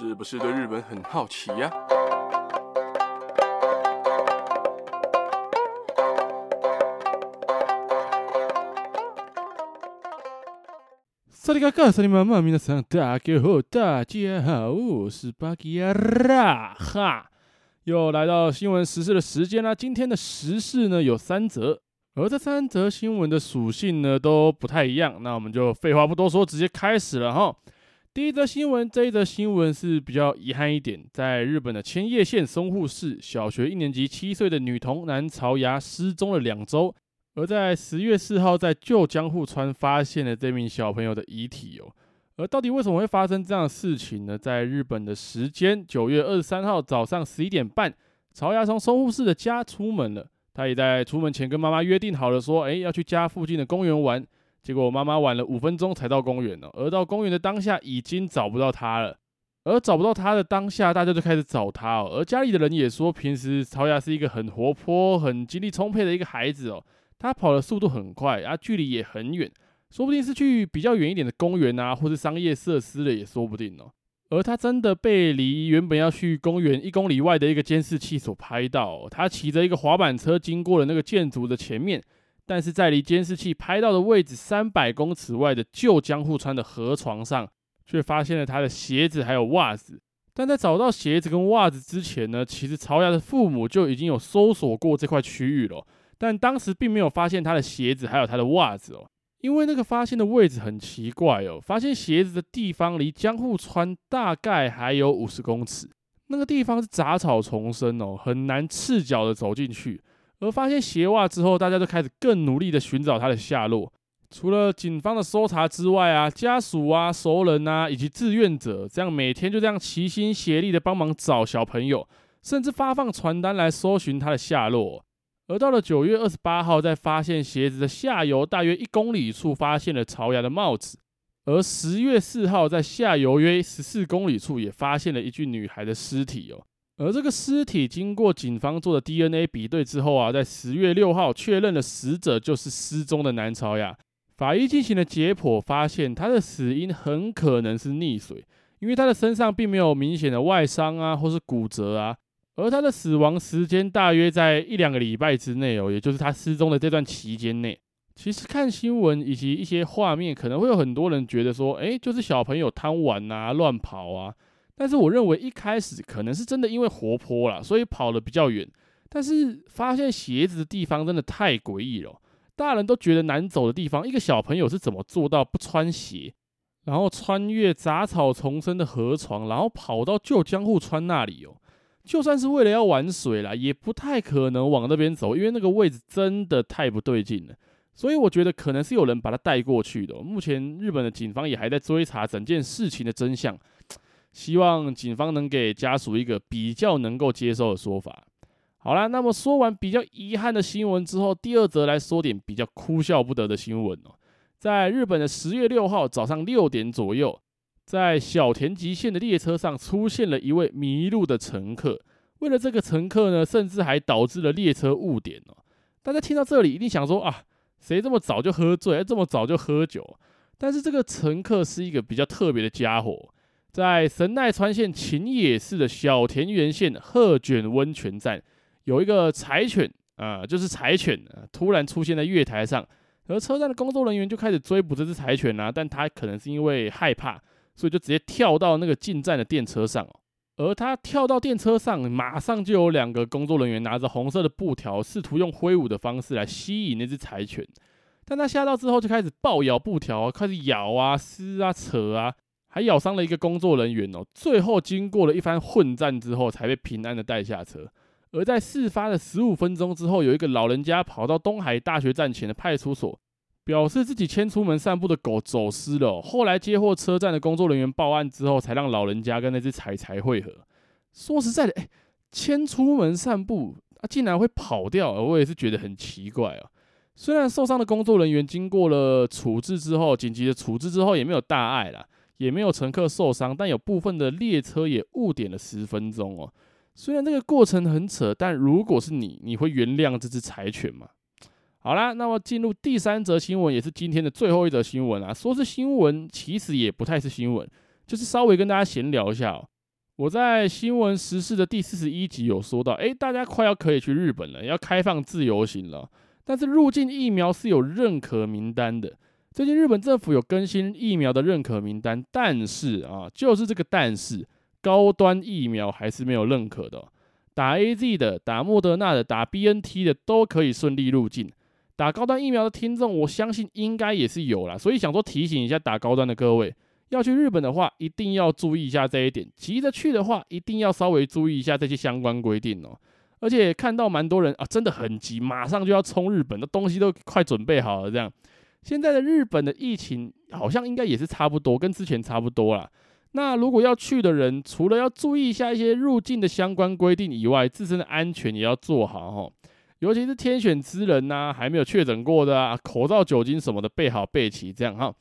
是不是对日本很好奇呀？萨利嘎嘎，萨利妈妈，皆さん大家好，大家好，我是巴基亚拉哈，又来到新闻时事的时间啦。今天的时事呢有三则，而这三则新闻的属性呢都不太一样。那我们就废话不多说，直接开始了哈。第一则新闻，这一则新闻是比较遗憾一点，在日本的千叶县松户市，小学一年级七岁的女童南朝芽失踪了两周。而在十月四号，在旧江户川发现了这名小朋友的遗体哦。而到底为什么会发生这样的事情呢？在日本的时间九月二十三号早上十一点半，朝芽从松户市的家出门了。他也在出门前跟妈妈约定好了，说：“诶，要去家附近的公园玩。”结果妈妈晚了五分钟才到公园呢。而到公园的当下，已经找不到他了。而找不到他的当下，大家就开始找他哦。而家里的人也说，平时朝亚是一个很活泼、很精力充沛的一个孩子哦。他跑的速度很快，啊，距离也很远，说不定是去比较远一点的公园啊，或是商业设施了，也说不定哦。而他真的被离原本要去公园一公里外的一个监视器所拍到哦，他骑着一个滑板车经过了那个建筑的前面，但是在离监视器拍到的位置三百公尺外的旧江户川的河床上，却发现了他的鞋子还有袜子。但在找到鞋子跟袜子之前呢，其实朝芽的父母就已经有搜索过这块区域了。但当时并没有发现他的鞋子，还有他的袜子哦，因为那个发现的位置很奇怪哦。发现鞋子的地方离江户川大概还有五十公尺，那个地方是杂草丛生哦，很难赤脚的走进去。而发现鞋袜之后，大家就开始更努力的寻找他的下落。除了警方的搜查之外啊，家属啊、熟人啊以及志愿者，这样每天就这样齐心协力的帮忙找小朋友，甚至发放传单来搜寻他的下落。而到了九月二十八号，在发现鞋子的下游大约一公里处，发现了朝芽的帽子。而十月四号，在下游约十四公里处，也发现了一具女孩的尸体哦。而这个尸体经过警方做的 DNA 比对之后啊，在十月六号确认了死者就是失踪的南朝芽。法医进行了解剖，发现他的死因很可能是溺水，因为他的身上并没有明显的外伤啊，或是骨折啊。而他的死亡时间大约在一两个礼拜之内哦，也就是他失踪的这段期间内。其实看新闻以及一些画面，可能会有很多人觉得说，诶，就是小朋友贪玩啊、乱跑啊。但是我认为一开始可能是真的因为活泼啦，所以跑得比较远。但是发现鞋子的地方真的太诡异了，大人都觉得难走的地方，一个小朋友是怎么做到不穿鞋，然后穿越杂草丛生的河床，然后跑到旧江户川那里哦？就算是为了要玩水啦，也不太可能往那边走，因为那个位置真的太不对劲了。所以我觉得可能是有人把他带过去的。目前日本的警方也还在追查整件事情的真相，希望警方能给家属一个比较能够接受的说法。好啦，那么说完比较遗憾的新闻之后，第二则来说点比较哭笑不得的新闻哦。在日本的十月六号早上六点左右。在小田急线的列车上出现了一位迷路的乘客，为了这个乘客呢，甚至还导致了列车误点哦。大家听到这里一定想说啊，谁这么早就喝醉，这么早就喝酒？但是这个乘客是一个比较特别的家伙，在神奈川县秦野市的小田原线鹤卷温泉站，有一个柴犬啊，就是柴犬，突然出现在月台上，而车站的工作人员就开始追捕这只柴犬啊，但他可能是因为害怕。所以就直接跳到那个进站的电车上，而他跳到电车上，马上就有两个工作人员拿着红色的布条，试图用挥舞的方式来吸引那只柴犬。但他吓到之后，就开始暴咬布条，开始咬啊、撕啊、扯啊，还咬伤了一个工作人员哦。最后经过了一番混战之后，才被平安的带下车。而在事发的十五分钟之后，有一个老人家跑到东海大学站前的派出所。表示自己牵出门散步的狗走失了，后来接获车站的工作人员报案之后，才让老人家跟那只柴柴会合。说实在的，哎，牵出门散步啊，竟然会跑掉，我也是觉得很奇怪啊。虽然受伤的工作人员经过了处置之后，紧急的处置之后也没有大碍啦，也没有乘客受伤，但有部分的列车也误点了十分钟哦。虽然这个过程很扯，但如果是你，你会原谅这只柴犬吗？好啦，那么进入第三则新闻，也是今天的最后一则新闻啊。说是新闻，其实也不太是新闻，就是稍微跟大家闲聊一下哦。我在新闻时事的第四十一集有说到，诶，大家快要可以去日本了，要开放自由行了。但是入境疫苗是有认可名单的。最近日本政府有更新疫苗的认可名单，但是啊，就是这个但是，高端疫苗还是没有认可的。打 AZ 的、打莫德纳的、打 BNT 的都可以顺利入境。打高端疫苗的听众，我相信应该也是有啦，所以想说提醒一下打高端的各位。要去日本的话，一定要注意一下这一点。急着去的话，一定要稍微注意一下这些相关规定哦。而且看到蛮多人啊，真的很急，马上就要冲日本，的东西都快准备好了。这样，现在的日本的疫情好像应该也是差不多，跟之前差不多啦。那如果要去的人，除了要注意一下一些入境的相关规定以外，自身的安全也要做好哦。尤其是天选之人呐、还没有确诊过的啊，口罩、酒精什么的备好备齐，这样哈。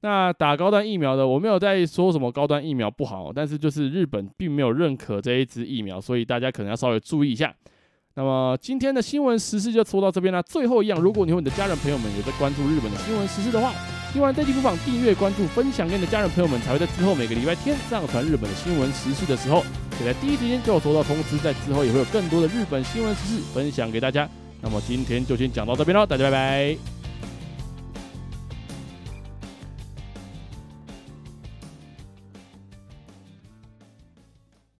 那打高端疫苗的，我没有在说什么高端疫苗不好，但是就是日本并没有认可这一支疫苗，所以大家可能要稍微注意一下。那么今天的新闻时事就说到这边了。最后一样，如果你和你的家人朋友们也在关注日本的新闻时事的话，听完这期播放订阅、关注、分享给你的家人朋友们，才会在之后每个礼拜天上传日本的新闻时事的时候，可以在第一时间就收到通知。在之后也会有更多的日本新闻时事分享给大家。那么今天就先讲到这边喽，大家拜拜。